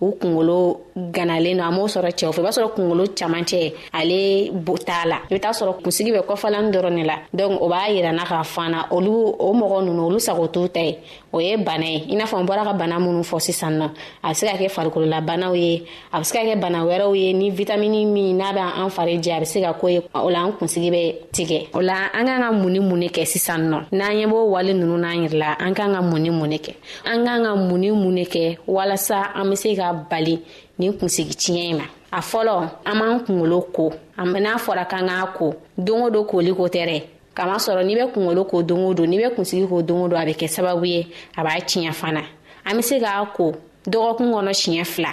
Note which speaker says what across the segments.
Speaker 1: o
Speaker 2: kunkolo ganalen don a m'o sɔrɔ cɛw fɛ i b'a sɔrɔ kunkolo camancɛ ale t'a la i bɛ taa sɔrɔ kunsigi bɛ kɔfalani dɔrɔn de la donc o b'a yira na k'a fana olu o mɔgɔ ninnu olu sago t'u ta ye o ye bana ye i n'a fɔ n bɔra ka bana minnu fɔ sisan nɔ a bɛ se ka kɛ farikololabanaw ye a bɛ se ka kɛ bana wɛrɛw ye ni vitamini min n'a bɛ an fari jɛ a bɛ se ka ko ye o la an kunsigi bɛ tigɛ o la an k'an ka mun ni mun de kɛ sisan nɔ n'an ye b'o wale ninnu n'an yɛrɛ la an k'an ka mun ni mun de kɛ an k'an ka mun ni mun de kɛ walasa an bɛ se ka bali nin kunsigi tiɲɛ in ma a fɔlɔ an b'an kunkolo ko n'a fɔra k'an k'a ko don o don koli ko tɛ dɛ kama sɔrɔ n'i bɛ kunkolo ko don o don n'i bɛ kunsigi ko don o don a bɛ kɛ sababu ye a b'a tiɲɛ fana an bɛ se k'a ko dɔgɔkun kɔnɔ siɲɛ fila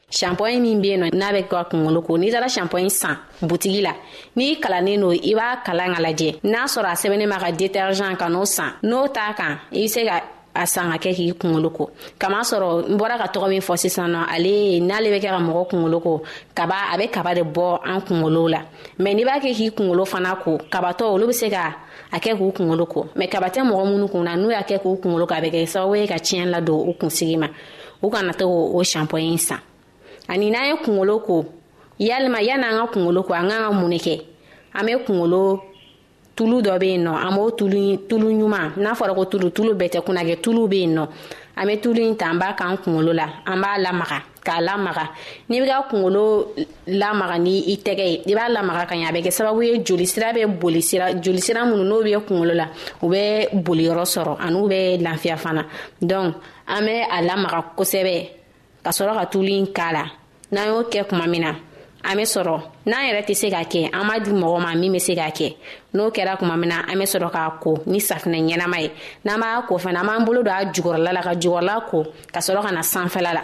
Speaker 2: shanpɔɲi min be yen nɔ n'a bɛ ka kungolo ko n'i taara shanpɔɲi san butigi la n'i kalannen no i b'a kalan ka lajɛ n'a sɔrɔ a sɛbɛnnen b'a ka detergent ka n'o san n'o t'a kan i be se ka a san ka kɛ k'i kungolo ko kama sɔrɔ n bɔra ka tɔgɔ min fɔ sisan nɔ ale n'ale bɛ kɛ ka mɔgɔ kungolo ko kaba a bɛ kaba de bɔ an kungolo la mɛ n'i b'a kɛ k'i kungolo fana ko kabatɔ olu bɛ se ka a kɛ k'u kungolo ko mɛ kaba tɛ mɔgɔ minnu kun na n'u y'a kɛ k'u kungolo ko a bɛ kɛ sababu ye ka tiɲɛ ladon u kunsigi ma u kana to o shanpɔn in san ani n'an ye kungolo ko yalima yanni an ka kungolo ko an k'an ka mun de kɛ an bɛ kungolo tulu dɔ bɛ yen nɔ an b'o tulu tulu ɲuman n'a fɔra ko tulu tulu bɛɛ tɛ kunna kɛ tulu bɛ yen nɔ an bɛ tulu in ta an b'a k'an kungolo la an b'a lamaga k'a lamaga n'i bɛ ka kungolo lamaga ni i tɛgɛ ye i b'a lamaga ka ɲɛ a bɛ kɛ sababu ye joli sira bɛ boli sira joli sira minnu n'o bɛ kungolo la u bɛ boli yɔrɔ sɔrɔ ani u bɛ lafiya fana donc an bɛ a lamaga kosɛbɛ ka sɔrɔ ka tulu in k'a la n'an y'o kɛ kuma min na an bɛ sɔrɔ n'an yɛrɛ tɛ se k'a kɛ an b'a di mɔgɔ ma min bɛ se k'a kɛ n'o kɛra kuma min na an bɛ sɔrɔ k'a ko ni safinɛ ɲɛnama ye n'an b'a ko fana an b'an bolo don a jukɔrɔla la ka jukɔrɔla ko ka sɔrɔ ka na sanfɛla la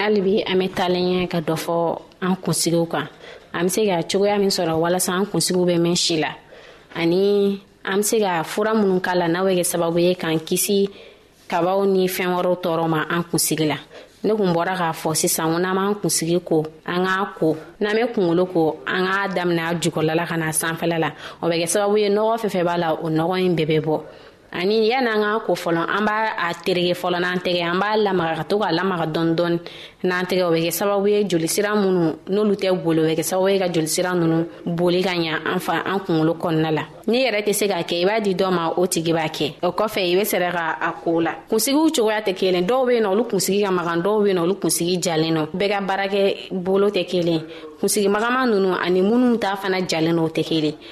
Speaker 2: hali bi an bɛ taalen ɲɛ ka dɔ fɔ an kunsigiw kan an bɛ se ka cogoya min sɔrɔ walasa an kunsigiw bɛ mɛn si la ani an bɛ se ka fura minnu k'a la n'a bɛ kɛ sababu ye k'an kisi kabaw ni fɛn wɛrɛw tɔɔrɔ ma an kunsigi la ne kun bɔra k'a fɔ sisan ko n'an b'an kunsigi ko an k'a ko n'an bɛ kunkolo ko an k'a daminɛ a jukɔrɔla la ka na sanfɛla la o bɛ kɛ sababu ye nɔgɔ fɛn fɛn b'a la o nɔgɔ in bɛɛ bɛ bɔ ani yan'an k'an ko fɔlɔ an b'a a terege fɔlɔ n'an tɛgɛ an b'a lamaga ka to k'a lamaga dɔɔni dɔɔni n'an tɛgɛ o bɛ kɛ sababu ye jolisira minnu n'olu tɛ boli o bɛ kɛ sababu ye ka jolisira ninnu boli ka ɲa an fa an kunkolo kɔnɔna la n'i yɛrɛ tɛ se k'a kɛ i b'a di dɔ ma o tigi b'a kɛ o kɔfɛ i bɛ sɛrɛ ka a ko la kunsigiw cogoya tɛ kelen dɔw bɛ yen nɔ olu kunsigi ka magan dɔw bɛ yen nɔ olu kunsigi jalen nɔ bɛɛ ka baarakɛ bolo tɛ kelen kunsigi magama ninnu ani minnu t'a fana jalen nɔ o tɛ kelen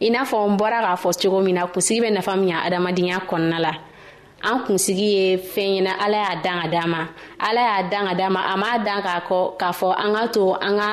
Speaker 2: i n'a fɔ n bɔra k'a fɔ cogo min na kunsigi bɛ nafa min ya adamadenya kɔnɔna la an kunsigi ye fɛn ye na ala y'a dan ka d'a ma ala y'a dan ka d'a ma a m'a dan k'a kɔ k'a fɔ an ka to an ka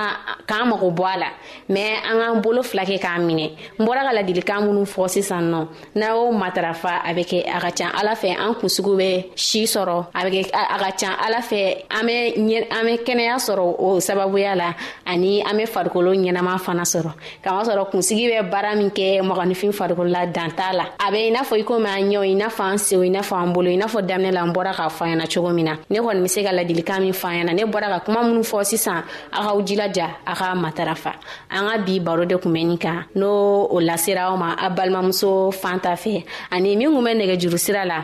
Speaker 2: k'an mago bɔ a la mɛ an k'an bolo fila kɛ k'a minɛ n bɔra ka ladilikan minnu fɔ sisan nɔ n'a y'o matarafa a bɛ kɛ a ka can ala fɛ an kunsigiw bɛ si sɔrɔ a bɛ kɛ a ka can ala fɛ an bɛ an bɛ kɛnɛya sɔrɔ o sababuya la ani an bɛ farikolo ɲɛnama fana sɔrɔ k'a sɔrɔ kunsigi bɛ baara min kɛ mɔgɔninfin farikolo la dan t'a la a bɛ i n'a fɔ i komi an ɲɛw i n'a fɔ an sew i n'a fɔ an bolo i n'a fɔ daminɛ la an bɔra k'a fɔ ɲɛna cogo min na ne kɔni bɛ se ka ladilikan min fɔ ɲɛna ne bɔra ka kuma minnu fɔ sisan a k'aw jilaja a ka matarafa an ka bi baro de kun bɛ nin kan n'o o lasera aw ma a balimamuso fan ta fɛ ani min kun bɛ nɛgɛjuru sira
Speaker 1: la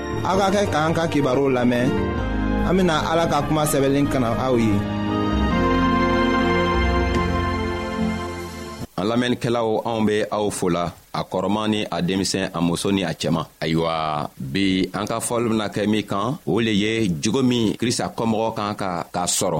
Speaker 1: aw ka kɛ k'an ka kibaruw lamɛn an bena ala ka kuma sɛbɛnlen kana aw ye
Speaker 3: an lamɛnnikɛlaw anw be aw fola a kɔrɔman ni a denmisɛn a muso ni a cɛman ayiwa bi an ka fɔli bena kɛ min kan o le ye jogo min krista kɔmɔgɔ kan ka k'a sɔrɔ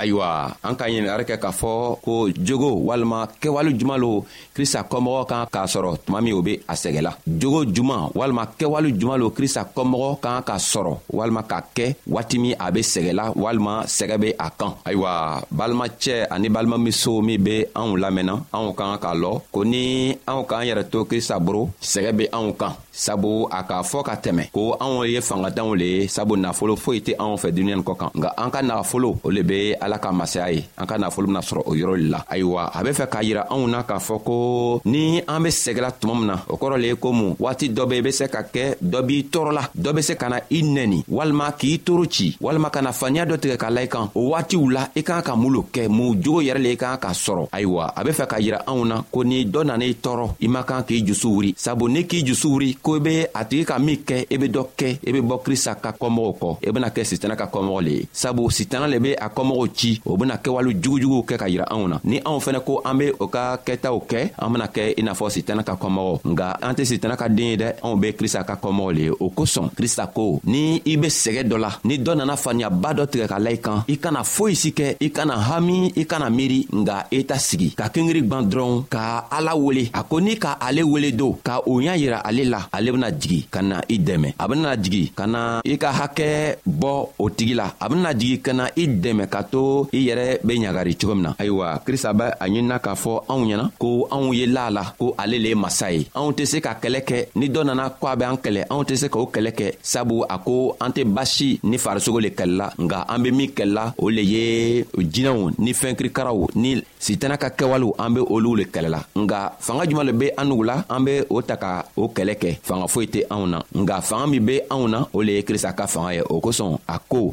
Speaker 3: ayiwa an ka ɲinigari kɛ k'a fɔ ko jogo walima kɛwale juman lo krista kɔmɔgɔ kan k'a sɔrɔ tuma min o be a sɛgɛla jogo juman walima kɛwale juman lo krista kɔmɔgɔ kan ka sɔrɔ walima ka kɛ waati min a be sɛgɛla walima sɛgɛ be a kan ayiwa balimacɛ ani balimamuso min be anw lamɛnna anw kan k'a lɔ ko ni anw k'an yɛrɛ to krista boro sɛgɛ be anw kan sabu a k'a fɔ ka tɛmɛ ko anw ye fangatanw le ye sabu nafolo foyi tɛ anw fɛ duniɲa nin kɔ kan nka an ka nafolo o le be ala ka masaya ye an ka nafolo bena sɔrɔ o yɔrɔ le la ayiwa a be fɛ k'a yira anw na k'a fɔ ko ni an be sɛgɛla tuma min na o kɔrɔ le ye ko mun waati dɔ be i be se ka kɛ dɔ b'i tɔɔrɔla dɔ be se ka na i nɛni walima k'i toro ci walima ka na faniya dɔ tigɛ ka la i kan o waatiw la i k'an ka mun lo kɛ mun jogo yɛrɛ le i k'an ka sɔrɔ ayiwa a be fɛ k'a yira anw na ko ni dɔ nana i tɔɔrɔ i man kan k'i jusu wuri sabu n'i k'i jusu wuri ko i be a tigi ka min kɛ i be dɔ kɛ i be bɔ krista ka kɔmɔgɔw kɔ i bena kɛ sitana ka kɔmɔgɔ le ye sabu sitana le be a kɔmɔgɔw ci o bena kɛwale jugujuguw kɛ ka yira anw na ni anw fɛnɛ ko an be o ka kɛtaw kɛ an bena kɛ i n'a fɔ sitana ka kɔmɔgɔ nga an tɛ sitana ka den ye dɛ anw be krista ka kɔmɔgɔ le ye o kosɔn krista ko ni i be sɛgɛ dɔ la ni dɔ nana faamuyaba dɔ tigɛ ka la i kan i kana foyi si kɛ i kana hami i kana miiri nga eta sigi ka kengeri gwan dɔrɔn ka ala wele a ko ni ka ale wele don ka o ɲa yira ale la ale bena jigi ka na i dɛmɛ a bena jigi ka na i ka hakɛ bɔ o tigi la a bena jigi ka na i dɛmɛ ka to i yɛrɛ be ɲagari cogo min na ayiwa krista bɛ a ɲinina k'a fɔ anw ɲɛna ko anw ye laa la ko ale le ye masa ye anw tɛ se ka kɛlɛ kɛ ni dɔ nana ko a bɛ an kɛlɛ anw tɛ se k'o kɛlɛ kɛ sabu a ko an tɛ basi ni farisogo le kɛlɛla nka an be min kɛlɛla o le ye jinɛw ni fɛnkirikaraw ni sitana ka kɛwalew an be olu le kɛlɛla nga fanga juman le be an nugu la an be o ta ka o kɛlɛ kɛ fanga foyi tɛ anw na nga fanga min be anw na o le ye krista ka fanga ye o kosɔn a ko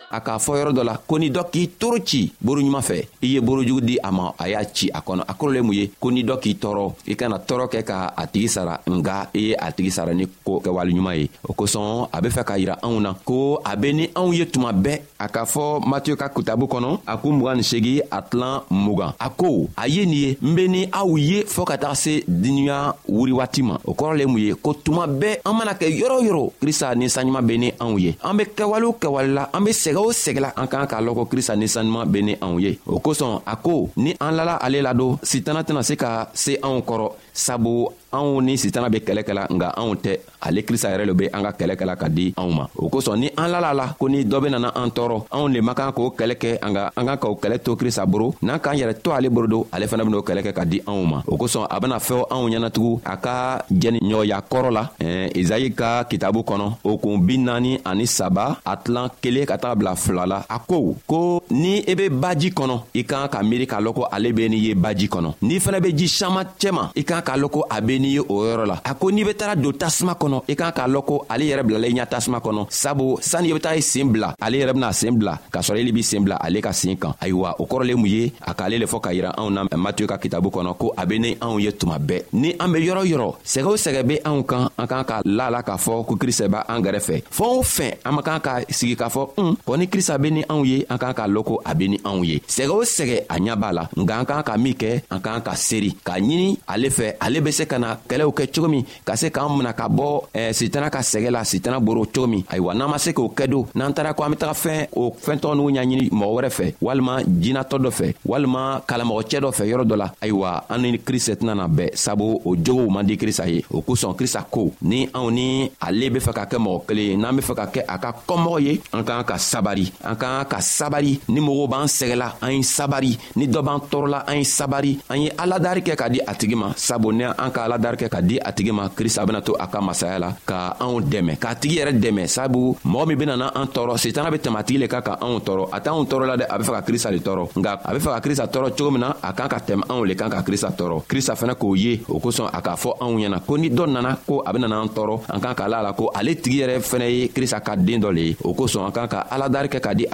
Speaker 3: a k'a fɔ yɔrɔ dɔ la ko ni dɔ k'i toro ci boro ɲuman fɛ i ye borojugu di a ma a y'a ci a kɔnɔ a kɔrɔlen mun ye ko ni dɔ k'i tɔɔrɔ i kana tɔɔrɔ kɛ ka a tigi sara nga i ye a tigi sara ni ko kɛwale ɲuman ye o kosɔn a be fɛ k'a yira anw na ko a be ni anw ye tuma bɛɛ a k'a fɔ matiyo ka kitabu kɔnɔ a ko mugan ni segi a tilan mugan a ko a ye nin ye n be ni aw ye fɔɔ ka taga se duniɲa wuri waati ma o kɔrɔ le mun ye ko tuma bɛɛ an mana kɛ yɔrɔ yɔrɔ krista ni saɲuman be ni anw ye an be kɛwale o kɛwale la an be sɛgɛ o sɛgɛ la an k'an k'a lɔn ko krista nisanuma be ni anw ye o kosɔn a ko ni an lala ale la don sitana tɛna se ka se anw kɔrɔ sabu anw ni sitana be kɛlɛ kɛla nka anw tɛ ale krista yɛrɛ lo be an ka kɛlɛ kɛla ka di anw ma o kosɔn ni an lala la ko ni dɔ be nana an tɔɔrɔ anw le man kan k'o kɛlɛ kɛ an ka an kan k'o kɛlɛ to krista boro n'an k'an yɛrɛ to ale boro don ale fana ben'o kɛlɛ kɛ ka di anw ma o kosɔn a bena fɛw anw ɲɛnatugun a ka jɛniɲɔgɔnya kɔrɔ la eh, izayi ka kitabu kɔnɔ o kun bi naani ani saba a tilan kelen ka taga bila fila la a ko ko ni i e be baji kɔnɔ i kan ka miiri k'a lɔn ko ale be n'i ye baji kɔnɔ n'i fɛnɛ be ji saman cɛma i kan k'a lɔn ko a be n'i ye o yɔrɔ la a ko n'i be taga don tasuma kɔnɔ i kan k'a lɔn ko ale yɛrɛ bilala i ɲa tasuma kɔnɔ sabu sanni i be taga i seen bila ale yɛrɛ bena a seen bila k'a sɔrɔ eli b'i sen bila ale ka sen kan ayiwa o kɔrɔlen mun ye a k'ale le fɔ ka yira anw na matiyo ka kitabu kɔnɔ ko a be ni anw ye tuma bɛɛ ni an be yɔrɔ yɔrɔ sɛgɛ o sɛgɛ be anw kan an k'an ka la la k'a fɔ ko krista b'a an gɛrɛfɛ fɛn o fɛn an man kan ka sigi k'a fɔ un kɔ ni krista be ni anw ye an k'an k'a lɔn ko a be ni anw ye sɛgɛ o sɛgɛ a ɲa b'a la nka an k'an ka min kɛ an k'an ka seri k'a ɲini ale fɛ ale be se ka na kɛlɛw kɛ cogo min ka se k'an mina ka bɔ eh, sitana ka sɛgɛ la sitana boro cogo min ayiwa n'an ma se k'o kɛ don n'an taara ko an be taga fɛn o fɛntɔ n'u ɲaɲini mɔgɔ wɛrɛ fɛ walima jinatɔ dɔ fɛ walima kalamɔgɔcɛ dɔ fɛ yɔrɔ dɔ la ayiwa an ni krista tɛna na bɛɛ sabu o jogow man di krista ye o kosɔn krista ko ni anw ni ale be fɛ ka kɛ mɔgɔ kelen ye n'an be fɛ ka kɛ a ka kɔmɔgɔ ye an k'an ka sabari an k'an ka sabari ni mɔgɔw b'an sɛgɛla an ye sabari ni dɔ b'an tɔɔrɔla an ye sabari an ye aladari kɛ ka di a tigi ma sabu ni an ka aladari kɛ ka di a tigi ma krista bena to a ka masaya la ka anw dɛmɛ k'a tigi yɛrɛ dɛmɛ sabu mɔgɔ min benana an tɔɔrɔ setana be tɛmɛ a tigi le ka ka anw tɔɔrɔ a t'anw tɔɔrɔ la dɛ a be fɛ ka krista le tɔɔrɔ nka a be fɛ ka krista tɔɔrɔ cogo min na a kan ka tɛmɛ anw le kan ka krista tɔɔrɔ krista fɛnɛ k'o ye o kosɔn a k'a fɔ anw ɲɛna ko ni dɔ nana ko a benana an tɔɔrɔ an kan k'a la la ko ale tigi yɛrɛ fɛnɛ ye krista ka den dɔ le ye o kosɔn an kan ka aladari kɛ ka di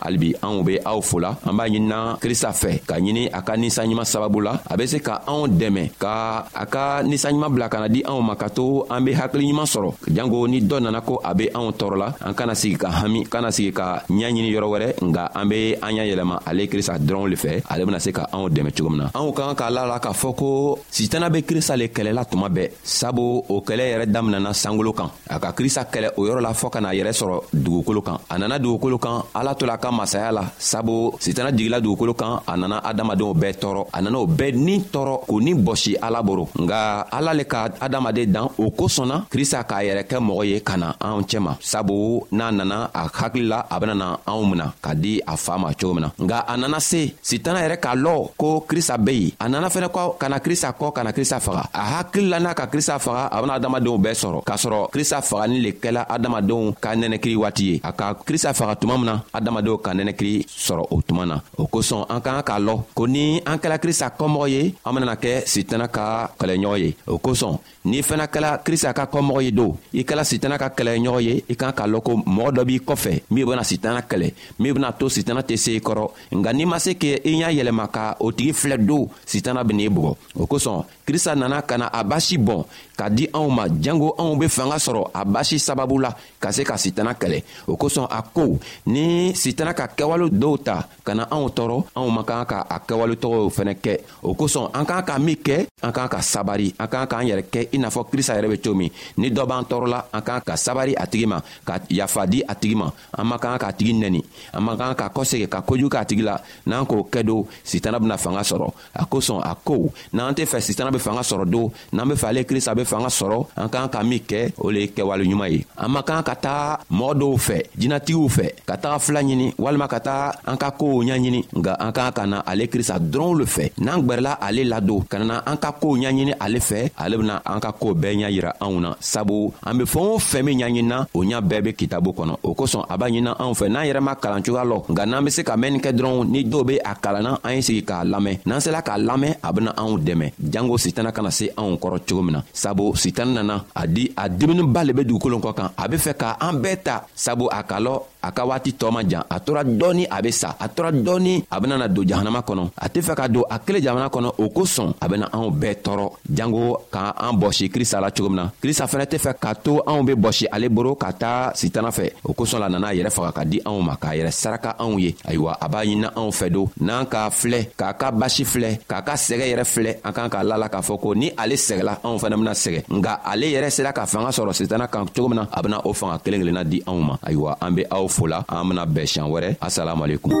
Speaker 3: halibi anw be aw fola an b'a ɲinina krista fɛ ka ɲini a ka ninsanɲuman sababu la a be se ka anw dɛmɛ ka a ka ninsanɲuman bila kana di anw ma ka to an be hakiliɲuman sɔrɔ janko ni dɔ nana ko a be anw tɔɔrɔ la an kana sigi ka hami kana sigi ka ɲa ɲini yɔrɔ wɛrɛ nga an be an y'a yɛlɛma ale krista dɔrɔnw le fɛ ale bena se ka anw dɛmɛ cogo min na anw ka kan k'a la la k'a fɔ ko sitana be krista le kɛlɛla tuma bɛɛ sabu o kɛlɛ yɛrɛ daminɛna sankolo kan a ka krista kɛlɛ o yɔrɔ la fɔɔ ka n'a yɛrɛ sɔrɔ dugukolo kan a nana dugukolo kan ala tola ka masaya la sabu sitana jigila dugukolo kan a nana adamadenw bɛɛ tɔɔrɔ a nana o bɛɛ ni tɔɔrɔ k'o ni bɔsi ala boro nka ala le ka adamaden dan o kosɔnna krista k'a yɛrɛ kɛ mɔgɔ ye ka na anw cɛma sabu n'a nana a hakili la a benana anw mina ka di a faa ma cogo min na nka a nana se sitana yɛrɛ k'a lɔ ko krista be yen a nana fɛnɛ kɔ ka na krista kɔ ka na krista faga a hakili la n'a ka krista faga a bena adamadenw bɛɛ sɔrɔ k'a sɔrɔ krista fagali le kɛla adamadenw ka nɛnɛkiri waati ye a ka krista faga tuma min na adamadenw ka nɛnɛkiri sɔrɔ o tuma na o kosɔn an ka kan k'a lɔ ko ni an kɛla krista kɔmɔgɔ ye an benana kɛ sitana ka kɛlɛɲɔgɔn ye o kosɔn n'i fana kɛla krista ka kɔmɔgɔ ye don i kɛla sitana ka kɛlɛɲɔgɔn ye i kan k'a lɔn ko mɔgɔ dɔ b'i kɔfɛ min bena sitana kɛlɛ min bena to sitana tɛ se i kɔrɔ nka n'i ma se ke i y'a yɛlɛma ka o tigi filɛ don sitana ben'i bugɔ o kosɔn krista nana ka na a basi bɔn ka di anw ma jango anw be fanga sɔrɔ a basi sababu la ka se ka sitana kɛlɛ o kosɔn a ko ni sitana ka kɛwale dɔw ta ka na anw tɔɔrɔ anw man kan ka a kɛwale tɔgɔw fɛnɛ kɛ o kosɔn an k'an ka min kɛ an k'an ka sabari an k'an k'an yɛrɛ kɛ i n'a fɔ krista yɛrɛ bɛ cogo min ni dɔ b'an tɔɔrɔla an k'an ka sabari a tigi ma ka yafa di a tigi ma an man kan k'a tigi nɛni an man kan ka kɔsegin ka kojugu k'a tigi la n'an k'o kɛ don sitana bɛna fanga sɔrɔ a kosɔn a ko n'an tɛ fɛ sitana bɛ fanga sɔrɔ don n'an be fɛ ale krista be fanga sɔrɔ an k'an ka min kɛ o le ye kɛwale ɲuman ye an man kan ka taga mɔgɔ dɔw fɛ jinatigiw fɛ ka taga fila ɲini walima ka taga an ka koow ɲaɲini nka an k'an ka na ale krista dɔrɔnw le fɛ n'an gwɛrɛla ale ladon ka nana an ka koow ɲaɲini ale fɛ ale bena an ka koo bɛɛ ɲa yira anw na sabu an be fɛɛn o fɛn min ɲaɲinina o ɲa bɛɛ be kitabu kɔnɔ o kosɔn a b'a ɲinina anw fɛ n'an yɛrɛ ma kalan cogoya lɔ nka n'an be se ka mɛnnin kɛ dɔrɔn ni dɔw be a kalanna an ye sigi k'a lamɛn n'an sela k'a lamɛn a bena anw dɛmɛ jango sitana kana se anw kɔrɔ cogo min na sabu sitana nana a di a diminiba le be dugukolon kɔ kan a be fɛ ka an bɛɛ ta sabu a ka lɔ a ka waati tɔɔ man jan a tora dɔɔni a be sa a tora dɔɔni a benana don jahanama kɔnɔ a tɛ fɛ ka don a kelen jamana kɔnɔ o kosɔn a bena anw bɛɛ tɔɔrɔ janko ka an bɔsi krista la cogo min na krista fɛnɛ tɛ fɛ k'a to anw be bɔsi ale boro ka taa sitana fɛ o kosɔn la nana a yɛrɛ faga ka di anw ma k'a yɛrɛ saraka anw ye ayiwa a b'a ɲinina anw fɛ don n'an k'a filɛ k'a ka basi filɛ k'a ka sɛgɛ yɛrɛ filɛ an kan k'a lala k'a fɔ ko ni ale sɛgɛla anw fɛnɛ bena sɛgɛ nga ale yɛrɛ sera ka fanga sɔrɔ sitana kan cogo min na a bena o fanga kelen kelenna di anw ma ayiwa an be aw fola an bena bɛɛ siɲan wɛrɛ assalamu alaikum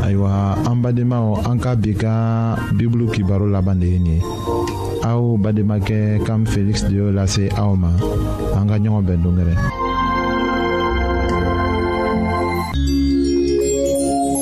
Speaker 1: ayiwa an badenmaw an ka bi ka bibulu kibaro laban de ye nin ye aw bademakɛ kam feliksi de y'o lase aw ma an ka ɲɔgɔn bɛn dongɛrɛ